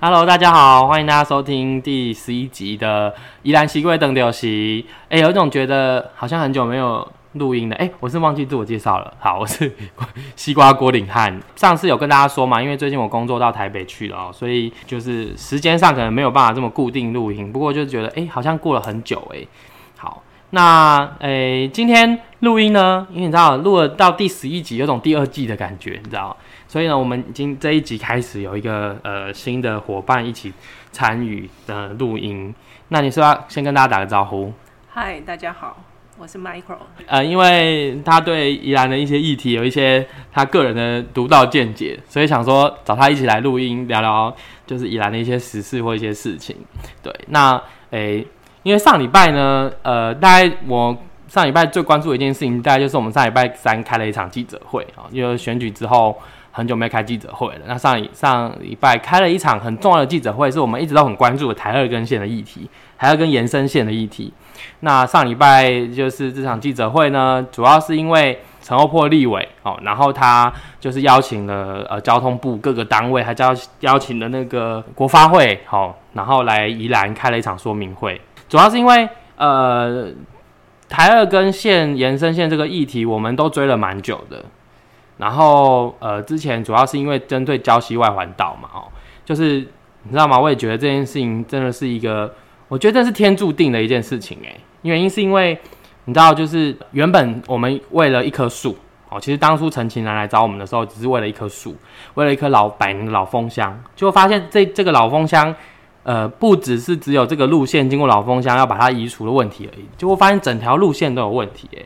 Hello，大家好，欢迎大家收听第十一集的《宜兰西归等流席》。哎，有一种觉得好像很久没有录音了。哎，我是忘记自我介绍了。好，我是西瓜郭领汉。上次有跟大家说嘛，因为最近我工作到台北去了，所以就是时间上可能没有办法这么固定录音。不过就觉得哎，好像过了很久哎。好，那哎，今天录音呢，因为你知道录了到第十一集，有种第二季的感觉，你知道。所以呢，我们已经这一集开始有一个呃新的伙伴一起参与的录音。那你是要先跟大家打个招呼？嗨，大家好，我是 Micro。呃，因为他对宜兰的一些议题有一些他个人的独到见解，所以想说找他一起来录音聊聊，就是宜兰的一些时事或一些事情。对，那诶，因为上礼拜呢，呃，大概我上礼拜最关注的一件事情，大概就是我们上礼拜三开了一场记者会啊，因为选举之后。很久没开记者会了。那上上礼拜开了一场很重要的记者会，是我们一直都很关注的台二根线的议题，台二根延伸线的议题。那上礼拜就是这场记者会呢，主要是因为陈欧破立委哦，然后他就是邀请了呃交通部各个单位，还邀邀请了那个国发会好，然后来宜兰开了一场说明会。主要是因为呃台二根线延伸线这个议题，我们都追了蛮久的。然后，呃，之前主要是因为针对礁溪外环道嘛，哦，就是你知道吗？我也觉得这件事情真的是一个，我觉得这是天注定的一件事情，诶，原因是因为你知道，就是原本我们为了一棵树，哦，其实当初陈情南来找我们的时候，只是为了一棵树，为了一棵老百年的老枫香，就发现这这个老枫香，呃，不只是只有这个路线经过老枫香要把它移除的问题而已，就会发现整条路线都有问题，哎。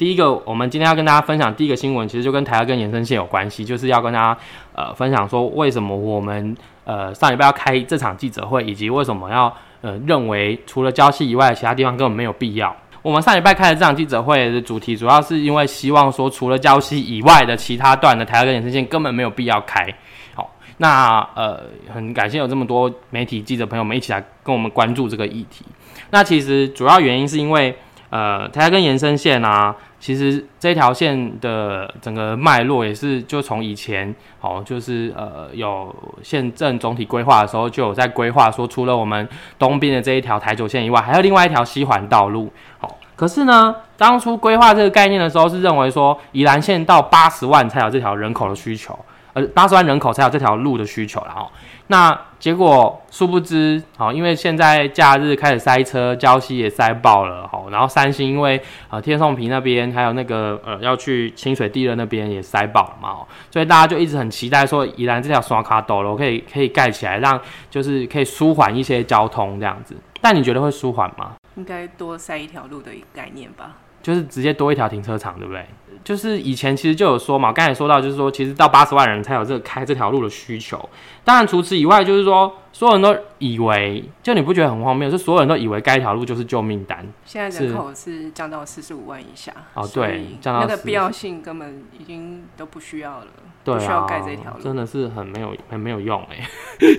第一个，我们今天要跟大家分享第一个新闻，其实就跟台二跟延伸线有关系，就是要跟大家呃分享说，为什么我们呃上礼拜要开这场记者会，以及为什么要呃认为除了交溪以外，其他地方根本没有必要。我们上礼拜开的这场记者会的主题，主要是因为希望说，除了交溪以外的其他段的台二跟延伸线根本没有必要开。好，那呃很感谢有这么多媒体记者朋友们一起来跟我们关注这个议题。那其实主要原因是因为呃台二跟延伸线啊。其实这条线的整个脉络也是，就从以前哦，就是呃有县政总体规划的时候，就有在规划说，除了我们东边的这一条台九线以外，还有另外一条西环道路。好，可是呢，当初规划这个概念的时候，是认为说宜兰县到八十万才有这条人口的需求，呃，八十万人口才有这条路的需求了哦。那结果殊不知，好，因为现在假日开始塞车，礁溪也塞爆了，好，然后三星因为呃天颂坪那边还有那个呃要去清水地热那边也塞爆了嘛，所以大家就一直很期待说宜兰这条刷卡斗楼可以可以盖起来，让就是可以舒缓一些交通这样子。但你觉得会舒缓吗？应该多塞一条路的概念吧。就是直接多一条停车场，对不对？就是以前其实就有说嘛，刚才说到就是说，其实到八十万人才有这个开这条路的需求。当然除此以外，就是说所有人都以为，就你不觉得很荒谬？是所有人都以为该条路就是救命单。现在人口是降到四十五万以下，哦，对，降到那个必要性根本已经都不需要了，不需要盖这条路，真的是很没有很没有用哎。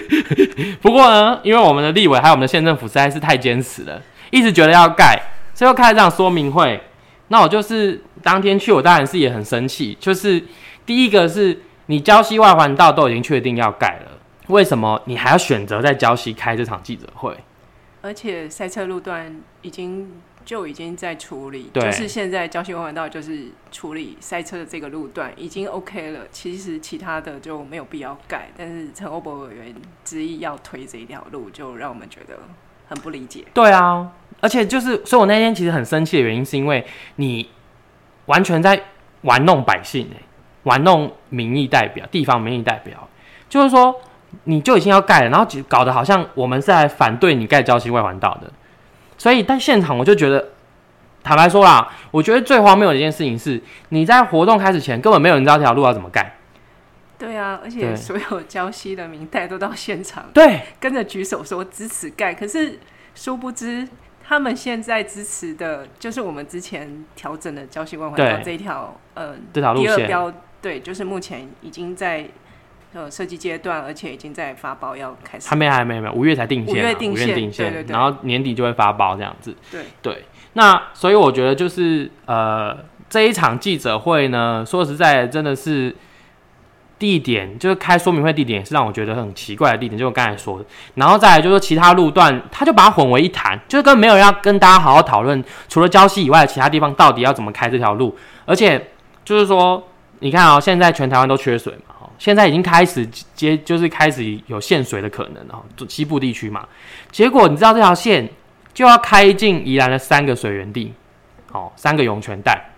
不过呢，因为我们的立委还有我们的县政府实在是太坚持了，一直觉得要盖，所以又开了这场说明会。那我就是当天去，我当然是也很生气。就是第一个是你礁溪外环道都已经确定要盖了，为什么你还要选择在礁溪开这场记者会？而且赛车路段已经就已经在处理，就是现在礁溪外环道就是处理赛车的这个路段已经 OK 了。其实其他的就没有必要改，但是陈欧博委员执意要推这一条路，就让我们觉得很不理解。对啊。而且就是，所以我那天其实很生气的原因，是因为你完全在玩弄百姓哎，玩弄民意代表、地方民意代表，就是说你就已经要盖了，然后搞得好像我们是来反对你盖交溪外环道的。所以在现场我就觉得，坦白说啦，我觉得最荒谬的一件事情是，你在活动开始前根本没有人知道这条路要怎么盖。对啊，而且所有交西的民代都到现场，对，跟着举手说支持盖，可是殊不知。他们现在支持的就是我们之前调整的交溪万环道这一条，呃，这条路线，对，就是目前已经在呃设计阶段，而且已经在发包要开始。还没，还没，没，五月才定线，五月定线，对对对，然后年底就会发包这样子。对对，那所以我觉得就是呃这一场记者会呢，说实在真的是地点就是开说明会地点是让我觉得很奇怪的地点，就我刚才说的。然后再来就是其他路段，他就把它混为一谈，就是根本没有人要跟大家好好讨论，除了礁溪以外的其他地方到底要怎么开这条路。而且就是说，你看啊，现在全台湾都缺水嘛，哦，现在已经开始接，就是开始有限水的可能了，西部地区嘛。结果你知道这条线就要开进宜兰的三个水源地，哦，三个涌泉带。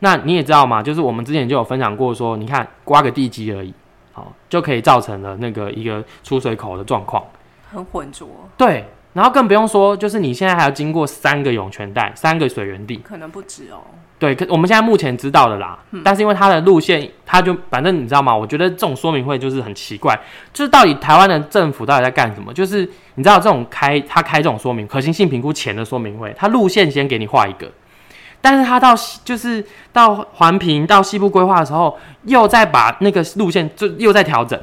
那你也知道嘛，就是我们之前就有分享过，说你看刮个地基而已，好就可以造成了那个一个出水口的状况，很浑浊。对，然后更不用说，就是你现在还要经过三个涌泉带、三个水源地，可能不止哦。对，可我们现在目前知道的啦，但是因为它的路线，它就反正你知道吗？我觉得这种说明会就是很奇怪，就是到底台湾的政府到底在干什么？就是你知道这种开他开这种说明可行性评估前的说明会，他路线先给你画一个。但是他到就是到环评到西部规划的时候，又再把那个路线就又在调整，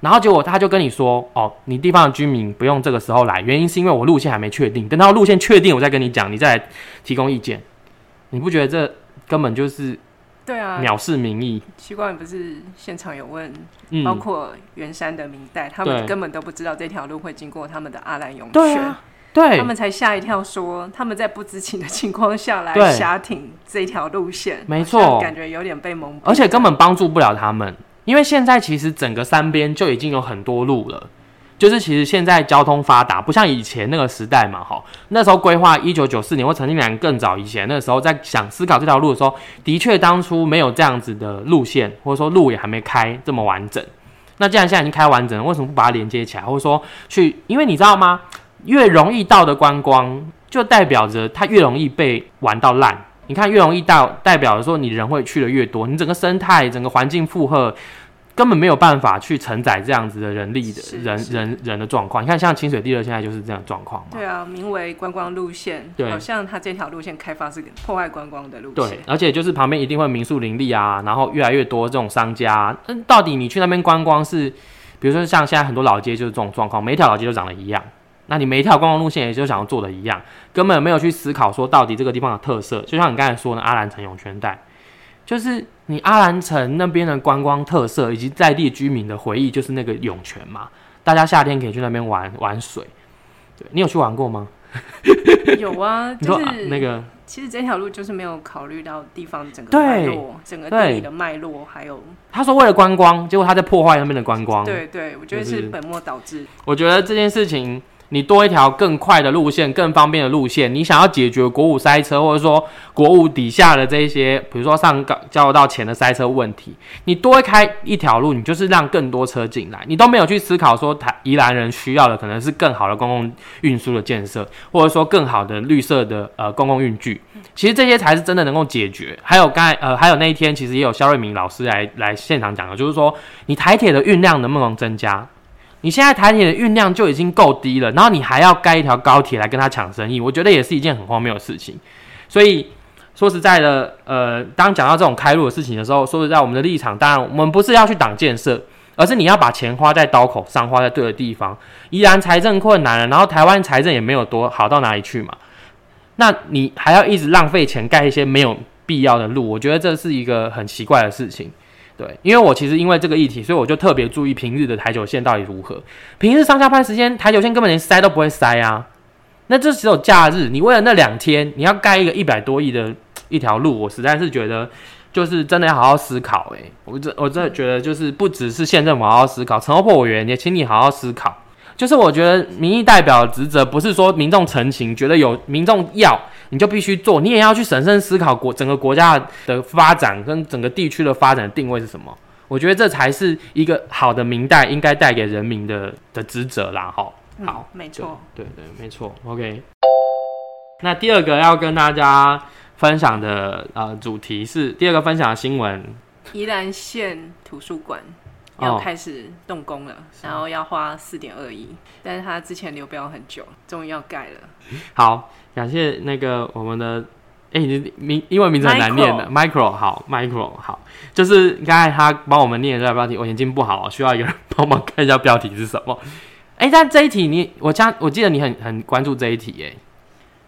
然后结果他就跟你说：“哦，你地方的居民不用这个时候来，原因是因为我路线还没确定，等到路线确定，我再跟你讲，你再来提供意见。”你不觉得这根本就是对啊藐视民意？奇怪，不是现场有问，包括圆山的明代，他们根本都不知道这条路会经过他们的阿兰涌泉。对他们才吓一跳，说他们在不知情的情况下来瞎挺这条路线，没错，感觉有点被蒙蔽，而且根本帮助不了他们，因为现在其实整个山边就已经有很多路了，就是其实现在交通发达，不像以前那个时代嘛，哈，那时候规划一九九四年或曾经两更早以前，那时候在想思考这条路的时候，的确当初没有这样子的路线，或者说路也还没开这么完整。那既然现在已经开完整了，为什么不把它连接起来，或者说去？因为你知道吗？越容易到的观光，就代表着它越容易被玩到烂。你看，越容易到，代表着说你人会去的越多，你整个生态、整个环境负荷根本没有办法去承载这样子的人力的人人人的状况。你看，像清水地热现在就是这样状况嘛。对啊，名为观光路线，好像它这条路线开发是破坏观光的路线。对，而且就是旁边一定会民宿林立啊，然后越来越多这种商家。嗯，到底你去那边观光是，比如说像现在很多老街就是这种状况，每一条老街都长得一样。那你每一条观光路线也就想要做的一样，根本没有去思考说到底这个地方的特色。就像你刚才说的阿兰城涌泉带，就是你阿兰城那边的观光特色以及在地居民的回忆，就是那个涌泉嘛。大家夏天可以去那边玩玩水。对你有去玩过吗？有啊，就是那个。其实这条路就是没有考虑到地方整个脉络，整个地理的脉络，还有他说为了观光，结果他在破坏那边的观光。对对，我觉得是本末倒置。我觉得这件事情。你多一条更快的路线，更方便的路线，你想要解决国五塞车，或者说国五底下的这些，比如说上交流道前的塞车问题，你多开一条路，你就是让更多车进来，你都没有去思考说台宜兰人需要的可能是更好的公共运输的建设，或者说更好的绿色的呃公共运具，其实这些才是真的能够解决。还有刚才呃还有那一天，其实也有肖瑞明老师来来现场讲的，就是说你台铁的运量能不能增加？你现在台铁的运量就已经够低了，然后你还要盖一条高铁来跟他抢生意，我觉得也是一件很荒谬的事情。所以说实在的，呃，当讲到这种开路的事情的时候，说实在，我们的立场当然我们不是要去挡建设，而是你要把钱花在刀口上，花在对的地方。依然财政困难了，然后台湾财政也没有多好到哪里去嘛，那你还要一直浪费钱盖一些没有必要的路，我觉得这是一个很奇怪的事情。对，因为我其实因为这个议题，所以我就特别注意平日的台球线到底如何。平日上下班时间，台球线根本连塞都不会塞啊。那这只有假日，你为了那两天，你要盖一个一百多亿的一条路，我实在是觉得，就是真的要好好思考。诶，我真我真的觉得，就是不只是县政府好好思考，陈欧破委员也请你好好思考。就是我觉得民意代表职责不是说民众陈情，觉得有民众要你就必须做，你也要去审慎思考国整个国家的发展跟整个地区的发展定位是什么。我觉得这才是一个好的明代应该带给人民的的职责啦。哈，好，没错，对对，没错。OK，那第二个要跟大家分享的呃主题是第二个分享的新闻：宜兰县图书馆。要开始动工了，然后要花四点二亿，但是他之前流标很久，终于要盖了。好，感谢那个我们的，哎，你名英文名字很难念的，Micro，好，Micro，好，就是刚才他帮我们念这个标题，我眼睛不好，需要一个人帮忙看一下标题是什么。哎，但这一题你，我将我记得你很很关注这一题，哎，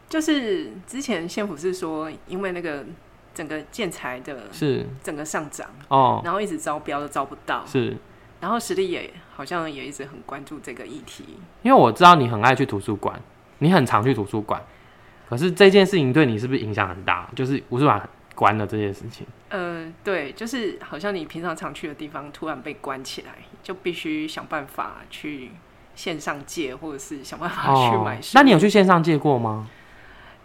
就是之前县府是说，因为那个整个建材的是整个上涨哦，然后一直招标都招不到，是然后实力也好像也一直很关注这个议题。因为我知道你很爱去图书馆，你很常去图书馆，可是这件事情对你是不是影响很大？就是图书馆关了这件事情。嗯，对，就是好像你平常常去的地方突然被关起来，就必须想办法去线上借，或者是想办法去买书。那你有去线上借过吗？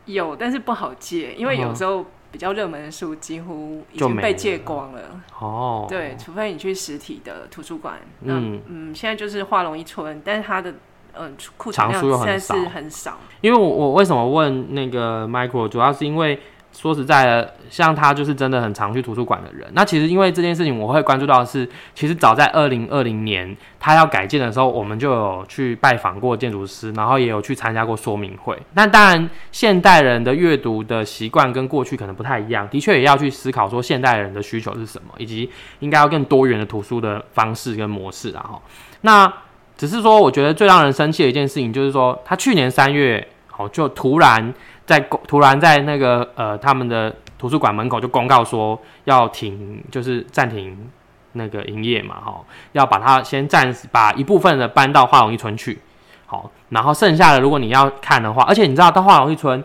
有，但是不好借，因为有时候比较热门的书几乎已经被借光了。哦，对，除非你去实体的图书馆。嗯嗯，现在就是画龙一村，但是它的嗯库存量现在是很少。因为我我为什么问那个 Michael，主要是因为说实在的，像他就是真的很常去图书馆的人。那其实因为这件事情，我会关注到的是，其实早在二零二零年他要改建的时候，我们就有去拜访过建筑师，然后也有去参加过说明会。那当然，现代人的阅读的习惯跟过去可能不太一样，的确也要去思考说现代人的需求是什么，以及应该要更多元的图书的方式跟模式啊。哈，那只是说，我觉得最让人生气的一件事情就是说，他去年三月，哦，就突然在突然在那个呃他们的图书馆门口就公告说要停，就是暂停那个营业嘛，哈、要把它先暂时把一部分的搬到华龙一村去，好，然后剩下的如果你要看的话，而且你知道到华龙一村。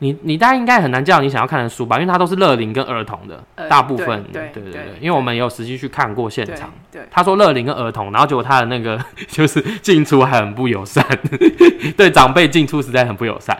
你你大家应该很难叫你想要看的书吧，因为它都是乐龄跟儿童的，呃大部分对对对因为我们也有实际去看过现对场，对，他说乐龄跟儿童，然后结果他的那个 就是进出还很不友善，对长辈进出实在很不友善，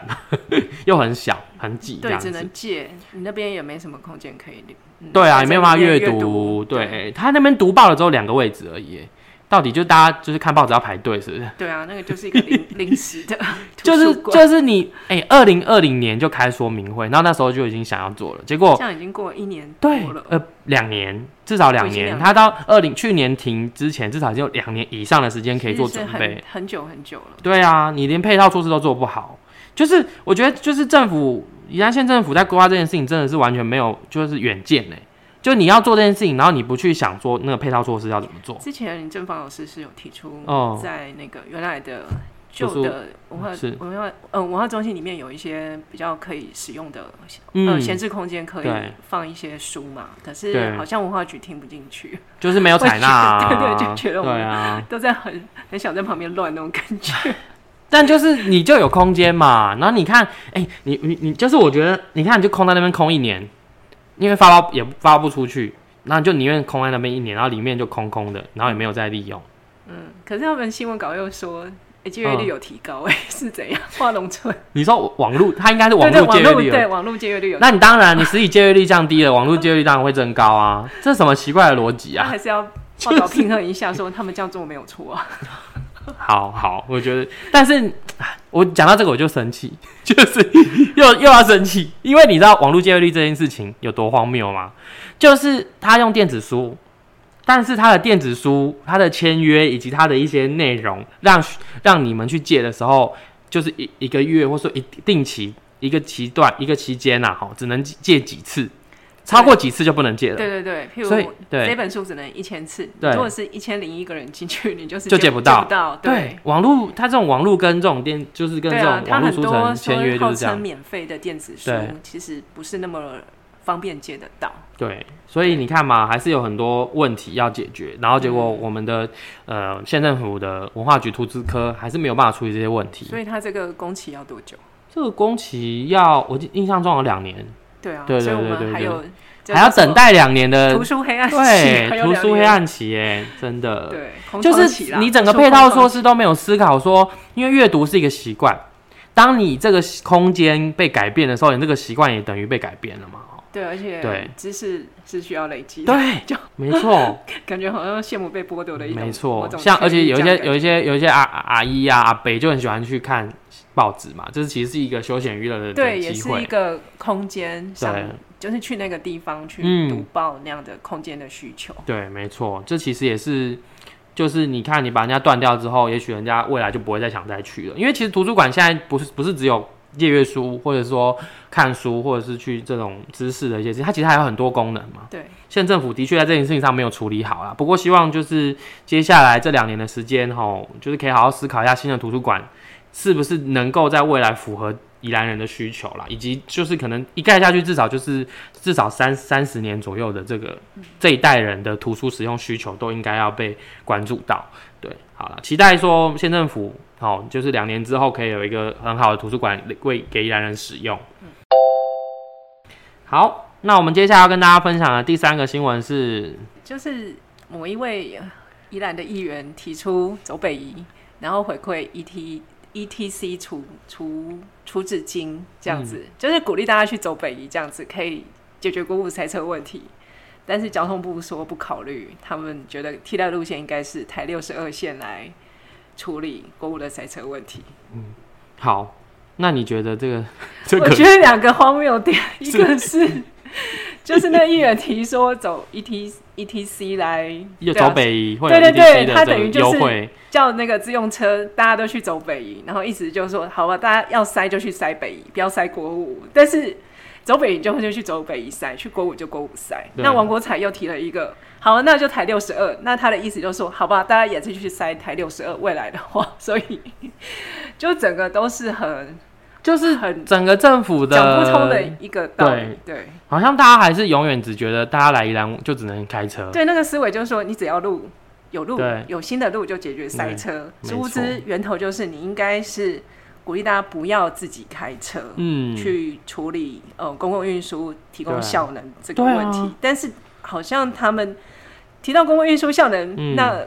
又很小很挤这对，只。能借，你那边也没什么空间可以留。嗯对啊，在也没有办法阅读。读。对他那边读爆了之后两个位置而已耶，到底就大家就是看报纸要排队是不是？对啊，那个就是一个临 临时的就是，就是你哎，二零二零年就开说明会，然后那时候就已经想要做了，结果这样已经过了一年多对了。呃两年至少两年，他到二零去年停之前至少已经有两年以上的时间可以做准备。很很久很久了。对啊，你连配套措施都做不好，就是我觉得就是政府宜兰县政府在规划这件事情真的是完全没有就是远见呢。就你要做这件事情，然后你不去想说那个配套措施要怎么做，之前林正芳老师是有提出哦，在那个原来的旧的文化是文化呃文化中心里面有一些比较可以使用的呃嗯，闲置空间，可以放一些书嘛。可是好像文化局听不进去，就是没有采纳、啊，对对就觉得我们都在很很想在旁边乱那种感觉。但就是你就有空间嘛，然后你看，哎、你你你就是我觉得，你看你就空在那边空一年，因为发包也发不出去，那你就宁愿空在那边一年，然后里面就空空的，然后也没有再利用。嗯，可是他们新闻稿又说。诶借阅嗯率有提高、哎、是怎样？画农村 你说网络，它应该是网络借阅率有对网络借阅率有，那你当然，你实体借阅率降低了，网络借阅率当然会增高啊，这是什么奇怪的逻辑啊？那还是要报道平衡一下，说他们这样做没有错啊。好好，我觉得，但是我讲到这个我就生气，就是又又要生气，因为你知道网络借阅率这件事情有多荒谬吗？就是他用电子书，但是他的电子书、他的签约以及他的一些内容，让让你们去借的时候，就是一一个月或者说一定期一个期段一个期间呐，哈，只能借几次，超过几次就不能借了。对对对，譬所以如对这本书只能一千次，对如果是一千零一个人进去，你就 是借就借不到不到。对，网络它这种网络跟这种电，就是跟这对啊种，网络书城签约说号就是这样称。免费的电子书对，其实不是那么方便借得到。对，所以你看嘛，还是有很多问题要解决，然后结果我们的、呃县政府的文化局图资科还是没有办法处理这些问题。所以它这个工期要多久？这个工期要我记印象中有两年，对啊，对对对还有还要等待两年的图书黑暗期，对 图书黑暗期，哎，真的，对，就是你整个配套措施都没有思考说，因为阅读是一个习惯，当你这个空间被改变的时候，你这个习惯也等于被改变了嘛。对，而且对。知识是需要累积的，对，就没错。感觉好像羡慕被剥夺的一种，某没错，像而且有一些有一些有一些阿阿姨啊阿北就很喜欢去看报纸嘛，这是其实是一个休闲娱乐的对，也是一。个空间上对，就是去那个地方去嗯读报那样的空间的需求。对，没错，这其实也是，就是你看你把人家断掉之后，也许人家未来就不会再想再去了，因为其实图书馆现在不是不是只有借阅书，或者说看书，或者是去这种知识的一些事情，它其实还有很多功能嘛。对，县政府的确在这件事情上没有处理好啦，不过希望就是接下来这两年的时间吼，就是可以好好思考一下新的图书馆是不是能够在未来符合宜兰人的需求啦，以及就是可能一盖下去，至少就是至少三三十年左右的这个这一代人的图书使用需求都应该要被关注到。对，好了，期待说县政府哦，就是两年之后可以有一个很好的图书馆为给宜兰人使用。好，那我们接下来要跟大家分享的第三个新闻是，就是某一位宜兰的议员提出走北移，然后回馈 ET E T C 除除除纸巾这样子，就是鼓励大家去走北移，这样子可以解决国五塞车问题。但是交通部说不考虑，他们觉得替代路线应该是台六十二线来处理国五的塞车问题。嗯，好，那你觉得这个？我觉得两个荒谬点，一个是就是那议员提说走 E T E T C 来走北移，对对对，他等于就是叫那个自用车大家都去走北移，然后意思就是说，好吧，大家要塞就去塞北移，不要塞国五，但是。走北移就会就去走北移塞，去国五就国五塞。那王国才又提了一个，好，那就台六十二。那他的意思就是说，好吧，大家也是去塞台六十二。未来的话，所以就整个都是很，就是很整个政府的讲不通的一个道理。对，好像大家还是永远只觉得大家来宜兰就只能开车。对，那个思维就是说，你只要路有路，有新的路就解决塞车。殊不知源头就是你应该是。鼓励大家不要自己开车，嗯，去处理呃公共运输提供效能这个问题。但是好像他们提到公共运输效能，那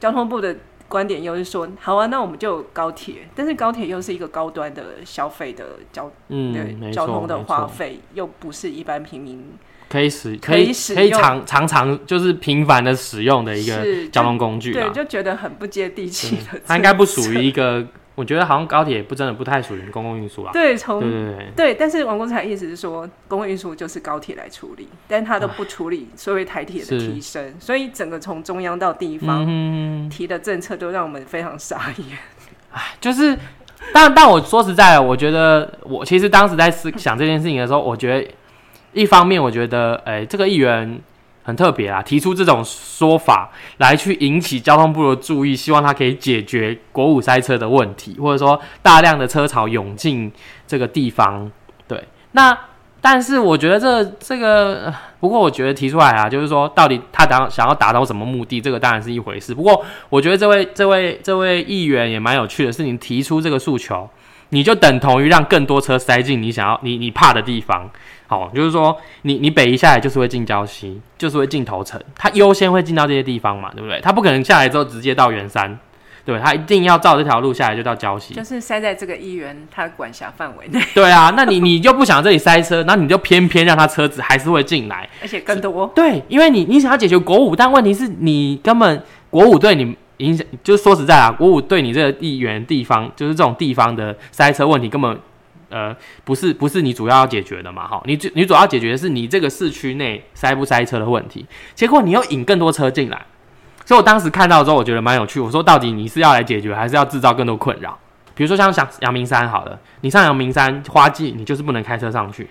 交通部的观点又是说，好啊，那我们就高铁。但是高铁又是一个高端的消费的交，嗯，对交通的花费，又不是一般平民可以使可以使可以常常常就是频繁的使用的一个交通工具。对，就觉得很不接地气的。它应该不属于一个。我觉得好像高铁不真的不太属于公共运输啦。对，从对对对，但是王公才意思是说，公共运输就是高铁来处理，但他都不处理所谓台铁的提升，所以整个从中央到地方提的政策都让我们非常傻眼。哎，就是，但但我说实在，我觉得我其实当时在思想这件事情的时候，我觉得一方面我觉得，哎，这个议员。很特别啊，提出这种说法来去引起交通部的注意，希望他可以解决国五塞车的问题，或者说大量的车潮涌进这个地方。对，那但是我觉得这这个，不过我觉得提出来啊，就是说到底他达想要达到什么目的，这个当然是一回事。不过我觉得这位这位这位议员也蛮有趣的，是你提出这个诉求，你就等同于让更多车塞进你想要你你怕的地方。好，就是说，你你北移下来就是会进礁溪，就是会进头城，它优先会进到这些地方嘛，对不对？它不可能下来之后直接到圆山，对它一定要照这条路下来就到礁溪，就是塞在这个议员他管辖范围内。对啊，那你你就不想这里塞车，那你就偏偏让他车子还是会进来，而且更多。对，因为你你想要解决国五，但问题是你根本国五对你影响，就是说实在啊，国五对你这个地缘地方，就是这种地方的塞车问题根本。呃，不是，不是你主要要解决的嘛？哈，你主你主要解决的是你这个市区内塞不塞车的问题。结果你又引更多车进来，所以我当时看到之后，我觉得蛮有趣。我说，到底你是要来解决，还是要制造更多困扰？比如说像像阳明山，好了，你上阳明山花季，你就是不能开车上去。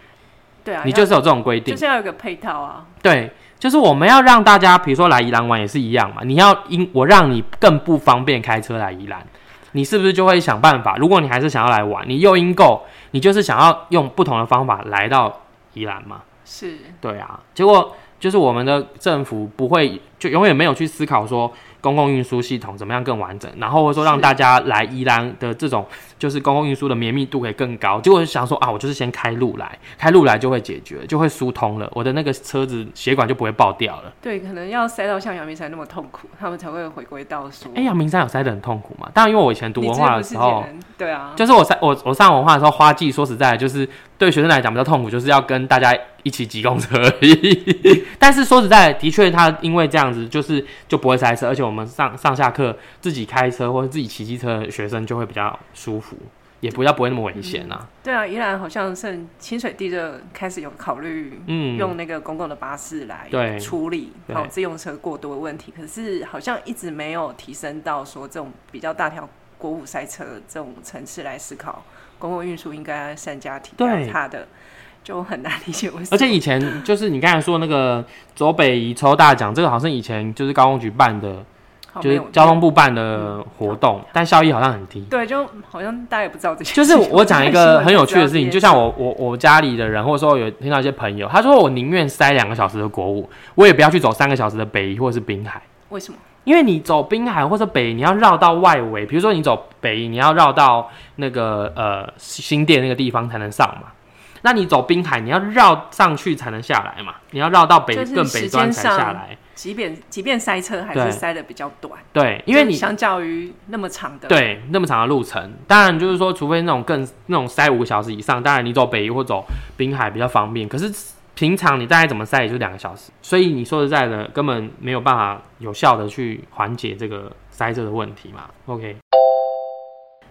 对啊，你就是有这种规定，就是要有个配套啊。对，就是我们要让大家，比如说来宜兰玩也是一样嘛。你要因我让你更不方便开车来宜兰。你是不是就会想办法？如果你还是想要来玩，你诱因够，你就是想要用不同的方法来到宜兰嘛？是，对啊。结果就是我们的政府不会，就永远没有去思考说。公共运输系统怎么样更完整？然后或者说让大家来宜兰的这种就是公共运输的绵密度可以更高。结果想说啊，我就是先开路来，开路来就会解决，就会疏通了，我的那个车子血管就不会爆掉了。对，可能要塞到像阳明山那么痛苦，他们才会回归到说。哎，阳明山有塞的很痛苦吗？当然，因为我以前读文化的时候，对啊，就是我塞我我上文化的时候，花季说实在就是对学生来讲比较痛苦，就是要跟大家。一起挤公车而已，但是说实在，的确他因为这样子，就是就不会塞车，而且我们上上下课自己开车或者自己骑机车的学生就会比较舒服，也不要不会那么危险呐。对啊，依然好像是清水地热开始有考虑，嗯，用那个公共的巴士来处理好自用车过多的问题，可是好像一直没有提升到说这种比较大条国五塞车这种层次来思考公共运输应该善加提高它的。就很难理解为什么。而且以前就是你刚才说那个走北移抽大奖，这个好像以前就是高工局办的，就是交通部办的活动，但效益好像很低。对，就好像大家也不知道这些。就是我讲一个很有趣的事情，就像我我我家里的人，或者说有听到一些朋友，他说我宁愿塞两个小时的国五，我也不要去走三个小时的北宜或者是滨海。为什么？因为你走滨海或者北，你要绕到外围，比如说你走北，你要绕到那个呃新店那个地方才能上嘛。那你走滨海，你要绕上去才能下来嘛？你要绕到北更北端才下来。即便即便塞车，还是塞的比较短。对，因为你相较于那么长的，对那么长的路程，当然就是说，除非那种更那种塞五个小时以上，当然你走北或走滨海比较方便。可是平常你大概怎么塞也就两个小时，所以你说实在的，根本没有办法有效的去缓解这个塞车的问题嘛。OK。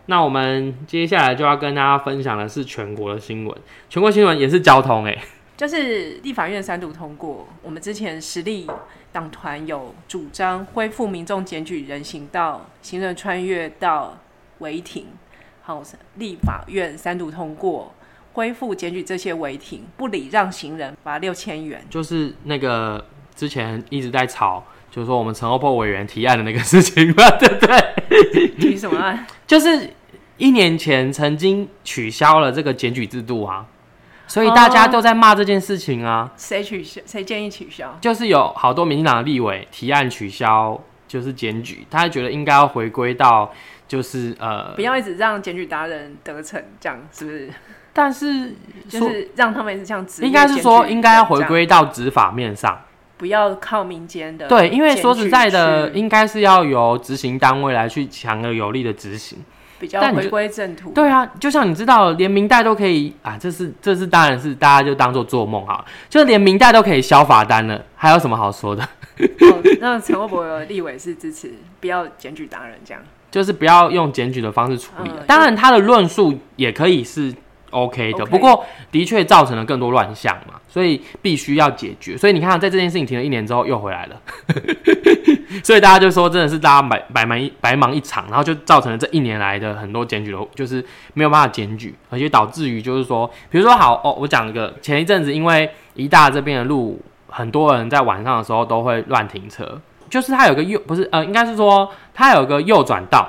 那我们接下来就要跟大家分享的是全国的新闻，全国新闻也是交通哎，就是立法院三读通过，我们之前实力党团有主张恢复民众检举人行道行人穿越到违停，好，立法院三读通过恢复检举这些违停不礼让行人罚六千元，就是那个之前一直在吵。就是说，我们陈欧破委员提案的那个事情嘛，对不对？提什么案？就是一年前曾经取消了这个检举制度啊，所以大家都在骂这件事情啊。谁取消？谁建议取消？就是有好多民进党的立委提案取消，就是检举，他觉得应该要回归到就是呃，不要一直让检举达人得逞，这样是不是？但是就是让他们一直像应该是说应该要回归到执法面上。不要靠民间的对，因为说实在的，应该是要由执行单位来去强而有力的执行，比较回归正途。对啊，就像你知道，连明代都可以啊，这是这是当然是大家就当做做梦哈，就连明代都可以消罚单了，还有什么好说的？那陈国博的立委是支持不要检举达人这样，就是不要用检举的方式处理。当然，他的论述也可以是。OK 的，不过的确造成了更多乱象嘛，所以必须要解决。所以你看，在这件事情停了一年之后又回来了，所以大家就说真的是大家白白忙一白忙一场，然后就造成了这一年来的很多检举的，就是没有办法检举，而且导致于就是说，比如说好哦，我讲一个前一阵子因为一大这边的路，很多人在晚上的时候都会乱停车，就是它有个右不是呃，应该是说它有个右转道。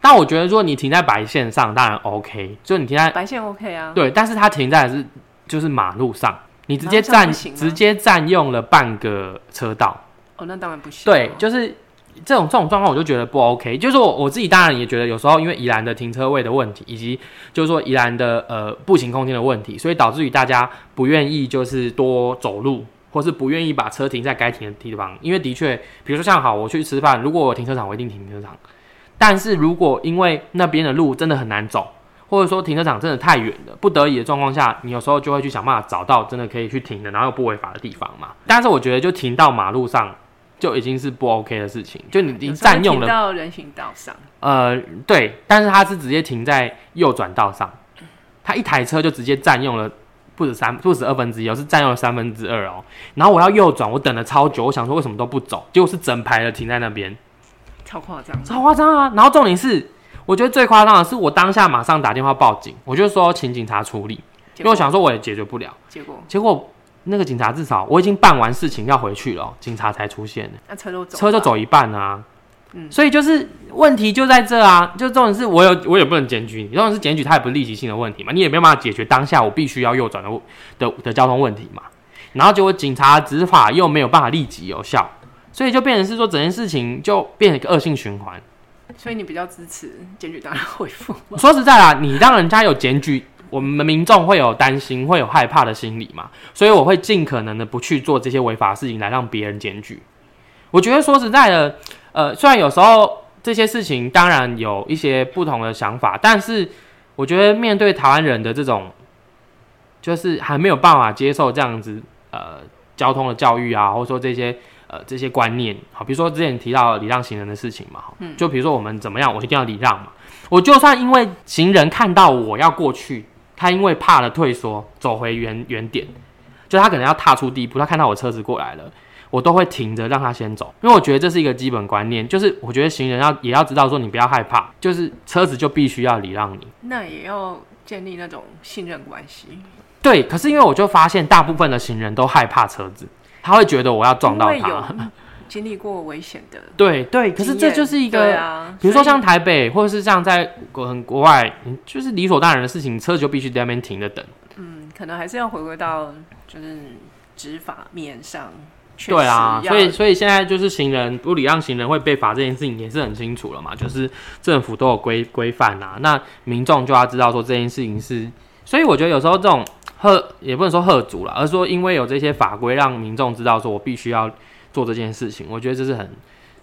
但我觉得，如果你停在白线上，当然 OK。就你停在白线 OK 啊。对，但是它停在是就是马路上，你直接占直接占用了半个车道。哦，那当然不行。对，就是这种这种状况，我就觉得不 OK。就是我我自己当然也觉得，有时候因为宜兰的停车位的问题，以及就是说宜兰的呃步行空间的问题，所以导致于大家不愿意就是多走路，或是不愿意把车停在该停的地方。因为的确，比如说像好我去吃饭，如果我停车场，我一定停停车场。但是如果因为那边的路真的很难走，或者说停车场真的太远了，不得已的状况下，你有时候就会去想办法找到真的可以去停的，然后又不违法的地方嘛。但是我觉得就停到马路上就已经是不 OK 的事情，就你你占用了到人行道上。呃，对，但是它是直接停在右转道上，它一台车就直接占用了不止三不止二分之一，而是占用了三分之二哦。然后我要右转，我等了超久，我想说为什么都不走，结果是整排的停在那边。超夸张，超夸张啊！然后重点是，我觉得最夸张的是，我当下马上打电话报警，我就说请警察处理，因为我想说我也解决不了。结果，结果那个警察至少我已经办完事情要回去了，警察才出现。那车都走，车就走一半啊。嗯，所以就是问题就在这啊，就重点是我有我也不能检举你，重点是检举它也不是立即性的问题嘛，你也没有办法解决当下我必须要右转的的的交通问题嘛。然后结果警察执法又没有办法立即有效。所以就变成是说，整件事情就变成一个恶性循环。所以你比较支持检举当然回复。说实在啦，你让人家有检举，我们民众会有担心、会有害怕的心理嘛。所以我会尽可能的不去做这些违法事情，来让别人检举。我觉得说实在的，呃，虽然有时候这些事情当然有一些不同的想法，但是我觉得面对台湾人的这种，就是还没有办法接受这样子呃交通的教育啊，或者说这些。呃，这些观念，好，比如说之前提到礼让行人的事情嘛，嗯，就比如说我们怎么样，我一定要礼让嘛，我就算因为行人看到我要过去，他因为怕了退缩，走回原原点，就他可能要踏出第一步，他看到我车子过来了，我都会停着让他先走，因为我觉得这是一个基本观念，就是我觉得行人要也要知道说你不要害怕，就是车子就必须要礼让你，那也要建立那种信任关系，对，可是因为我就发现大部分的行人都害怕车子。他会觉得我要撞到他，经历过危险的。对对，可是这就是一个，啊、比如说像台北，或者是像在国很国外，就是理所当然的事情，车就必须在那边停着等。嗯，可能还是要回归到就是执法面上。对啊，所以所以现在就是行人不礼让行人会被罚这件事情也是很清楚了嘛，就是政府都有规规范啊，那民众就要知道说这件事情是，所以我觉得有时候这种贺也不能说贺足了，而是说因为有这些法规让民众知道说我必须要做这件事情，我觉得这是很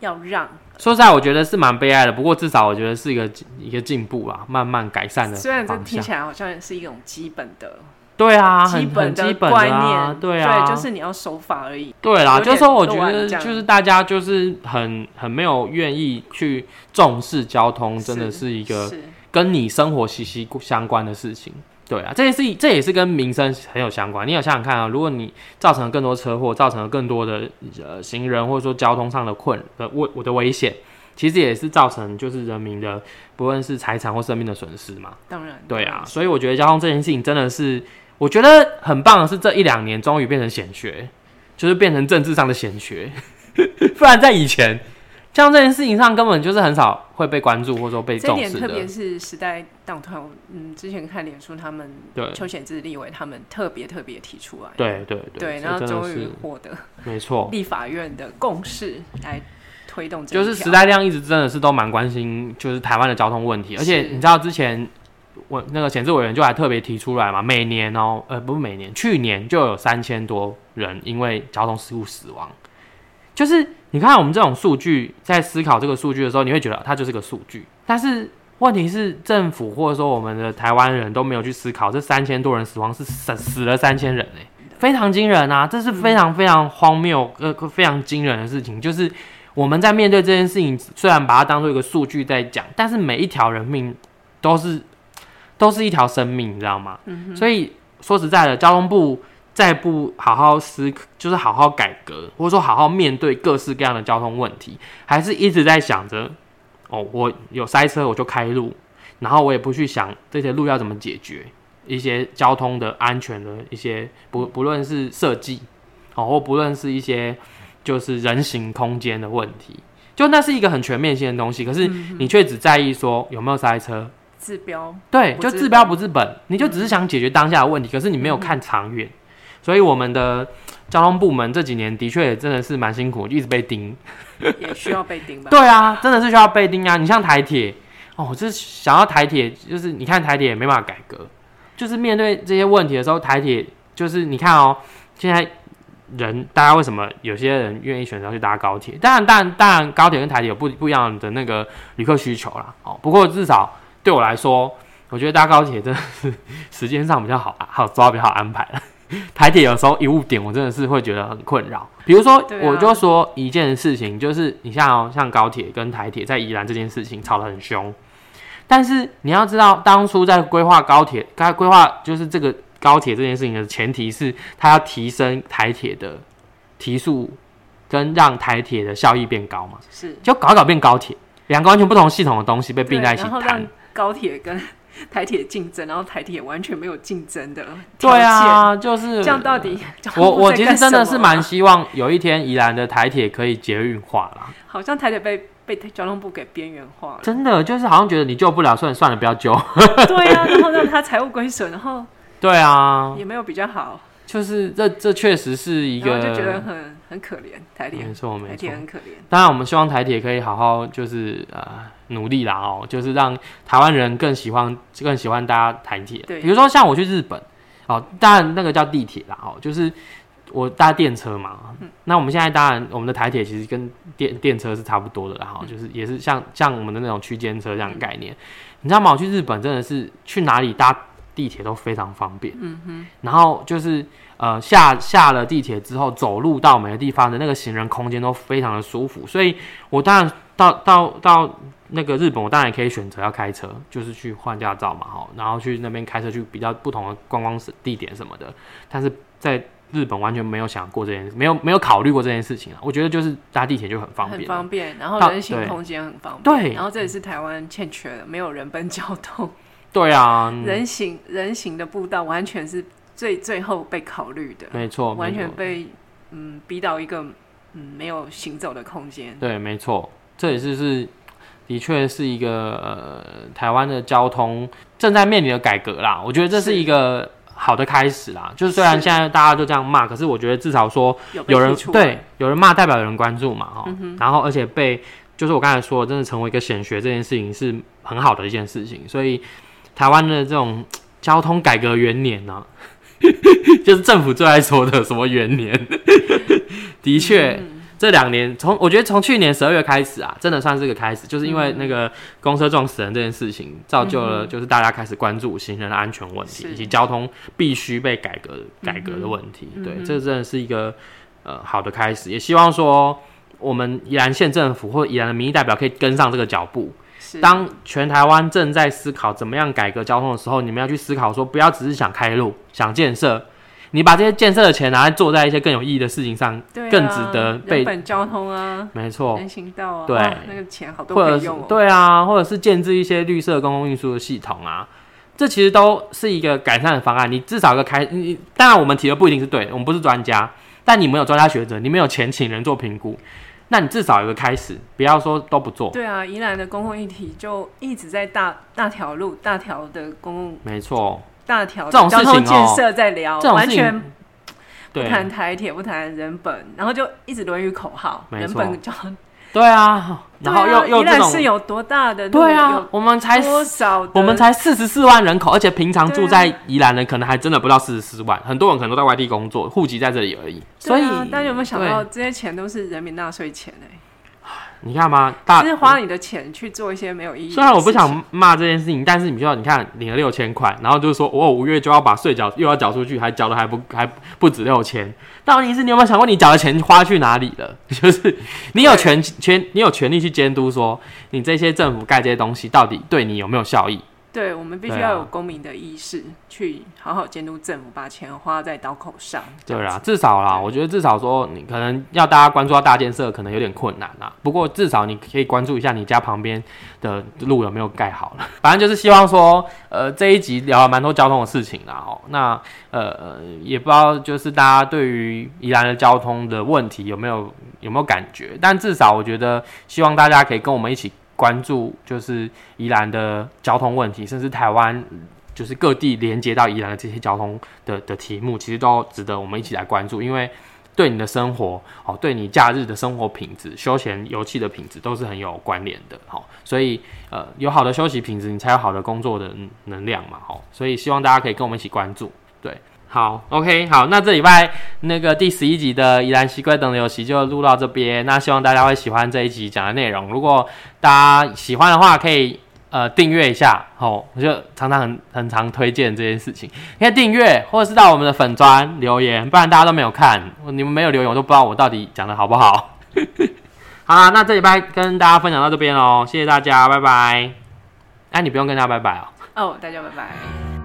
要让。说实在，我觉得是蛮悲哀的，不过至少我觉得是一个一个进步啊，慢慢改善的。虽然这听起来好像是一种基本的。对啊，基本的观念，对啊，对，就是你要守法而已。对啦，就是说，我觉得就是大家就是很很没有愿意去重视交通，真的是一个跟你生活息息相关的事情。对啊，这也是这也是跟民生很有相关。你有想想看啊，如果你造成了更多车祸，造成了更多的呃行人或者说交通上的困呃危我的危险，其实也是造成就是人民的不论是财产或生命的损失嘛。当然，对啊，所以我觉得交通这件事情真的是。我觉得很棒的是，这一两年终于变成显学，就是变成政治上的显学。不然在以前，像这件事情上根本就是很少会被关注或者说被重视的。特别是时代党团，嗯，之前看脸书，他们对邱显志立委他们特别特别提出来，对对对，然后终于获得没错立法院的共识来推动。就是时代量一直真的是都蛮关心，就是台湾的交通问题，而且你知道之前。我那个显示委员就还特别提出来嘛，每年哦，呃，不是每年，去年就有三千多人因为交通事故死亡。就是你看我们这种数据，在思考这个数据的时候，你会觉得它就是个数据。但是问题是，政府或者说我们的台湾人都没有去思考，这三千多人死亡是死死了三千人哎，非常惊人啊！这是非常非常荒谬呃非常惊人的事情。就是我们在面对这件事情，虽然把它当做一个数据在讲，但是每一条人命都是。都是一条生命，你知道吗？所以说实在的，交通部再不好好思，就是好好改革，或者说好好面对各式各样的交通问题，还是一直在想着，哦，我有塞车我就开路，然后我也不去想这些路要怎么解决，一些交通的安全的一些不不论是设计，哦，或不论是一些就是人行空间的问题，就那是一个很全面性的东西，可是你却只在意说有没有塞车。治标对，就治标不治本，你就只是想解决当下的问题，可是你没有看长远，所以我们的交通部门这几年的确真的是蛮辛苦，一直被盯，也需要被盯吧？对啊，真的是需要被盯啊！你像台铁哦，就是想要台铁，就是你看台铁也没办法改革，就是面对这些问题的时候，台铁就是你看哦，现在人大家为什么有些人愿意选择去搭高铁？当然，当然，当然，高铁跟台铁有不不一样的那个旅客需求啦。哦。不过至少。对我来说，我觉得搭高铁真的是时间上比较好，好抓比较好安排了。台铁有时候一误点，我真的是会觉得很困扰。比如说，我就说一件事情，就是你像像高铁跟台铁在宜兰这件事情吵得很凶，但是你要知道，当初在规划高铁，该规划就是这个高铁这件事情的前提是，它要提升台铁的提速，跟让台铁的效益变高嘛。是，就搞搞变高铁，两个完全不同系统的东西被并在一起谈。高铁跟 台铁竞争，然后台铁完全没有竞争的。对啊，就是这样。到底 我我其实真的是蛮希望有一天宜兰的台铁可以捷运化啦。好像台铁被被交通部给边缘化了。真的就是好像觉得你救不了，算了算了，不要救。对啊，然后让他财务亏损，然后对啊，也没有比较好。就是这这确实是一个，就觉得很很可怜台铁，没错没错，台铁很可怜。当然，我们希望台铁可以好好就是呃努力啦哦，就是让台湾人更喜欢更喜欢搭台铁。对，比如说像我去日本哦，当然那个叫地铁啦哦，就是我搭电车嘛。那我们现在当然我们的台铁其实跟电电车是差不多的，然后就是也是像像我们的那种区间车这样的概念。你知道吗？我去日本真的是去哪里搭。地铁都非常方便，嗯哼，然后就是呃下下了地铁之后，走路到每个地方的那个行人空间都非常的舒服，所以我当然到到到那个日本，我当然也可以选择要开车，就是去换驾照嘛，哈，然后去那边开车去比较不同的观光地点什么的，但是在日本完全没有想过这件事，没有没有考虑过这件事情啊，我觉得就是搭地铁就很方便，很方便，然后人行空间很方便，对，然后这也是台湾欠缺的，没有人本交通。对啊，人行人行的步道完全是最最后被考虑的，没错，完全被嗯逼到一个嗯没有行走的空间。对，没错，这也是是的确是一个呃台湾的交通正在面临的改革啦。我觉得这是一个好的开始啦。就是虽然现在大家都这样骂，可是我觉得至少说有人对有人骂，代表有人关注嘛，哈。然后而且被就是我刚才说，真的成为一个显学这件事情是很好的一件事情。所以台湾的这种交通改革元年呢。就是政府最爱说的什么元年，的确，这两年从我觉得从去年十二月开始啊，真的算是个开始，就是因为那个公车撞死人这件事情，造就了就是大家开始关注行人的安全问题，以及交通必须被改革改革的问题。对，这真的是一个呃好的开始，也希望说我们宜兰县政府或宜兰的民意代表可以跟上这个脚步。当全台湾正在思考怎么样改革交通的时候，你们要去思考说，不要只是想开路、想建设，你把这些建设的钱拿来做在一些更有意义的事情上，更值得被本交通啊，没错，人行道啊，对，那个钱好多可以用。对啊，或者是建置一些绿色公共运输的系统啊，这其实都是一个改善的方案。你至少一个开，你当然我们提的不一定是对，我们不是专家，但你们有专家学者，你们有钱请人做评估。那你至少有个开始，不要说都不做。对啊，宜兰的公共议题就一直在大大条路、大条的公共，没错，大条交通建设在聊，完全不谈台铁，不谈人本，然后就一直沦于口号，人本交。对啊，然后又又这种是有多大的？对啊，我们才多少？我们才四十四万人口，而且平常住在宜兰的可能还真的不到四十四万，很多人可能都在外地工作，户籍在这里而已。所以，大家有没有想到，这些钱都是人民纳税钱哎？你看吗？就是花你的钱去做一些没有意义。虽然我不想骂这件事情，但是你需要，你看领了六千块，然后就是说我五月就要把税缴又要缴出去，还缴的还不还不止六千。但问题是，你有没有想过，你缴的钱花去哪里了？就是你有权权，你有权利去监督，说你这些政府盖这些东西到底对你有没有效益？对，我们必须要有公民的意识，去好好监督政府，把钱花在刀口上。对啦，至少啦，我觉得至少说，你可能要大家关注到大建设，可能有点困难啦。不过至少你可以关注一下你家旁边的路有没有盖好了。反正就是希望说，呃，这一集聊了蛮多交通的事情啦。哦，那呃，也不知道就是大家对于宜兰的交通的问题有没有有没有感觉？但至少我觉得，希望大家可以跟我们一起。关注就是宜兰的交通问题，甚至台湾就是各地连接到宜兰的这些交通的的题目，其实都值得我们一起来关注，因为对你的生活哦，对你假日的生活品质、休闲游憩的品质都是很有关联的。好，所以呃，有好的休息品质，你才有好的工作的能量嘛。好，所以希望大家可以跟我们一起关注，对。好，OK，好，那这礼拜那个第十一集的宜兰西龟等的游戏就录到这边。那希望大家会喜欢这一集讲的内容。如果大家喜欢的话，可以呃订阅一下。好，我就常常很很常推荐这件事情，可以订阅或者是到我们的粉砖留言，不然大家都没有看，你们没有留言，我都不知道我到底讲的好不好。好啦，那这礼拜跟大家分享到这边哦，谢谢大家，拜拜。哎，你不用跟大家拜拜哦。哦，大家拜拜。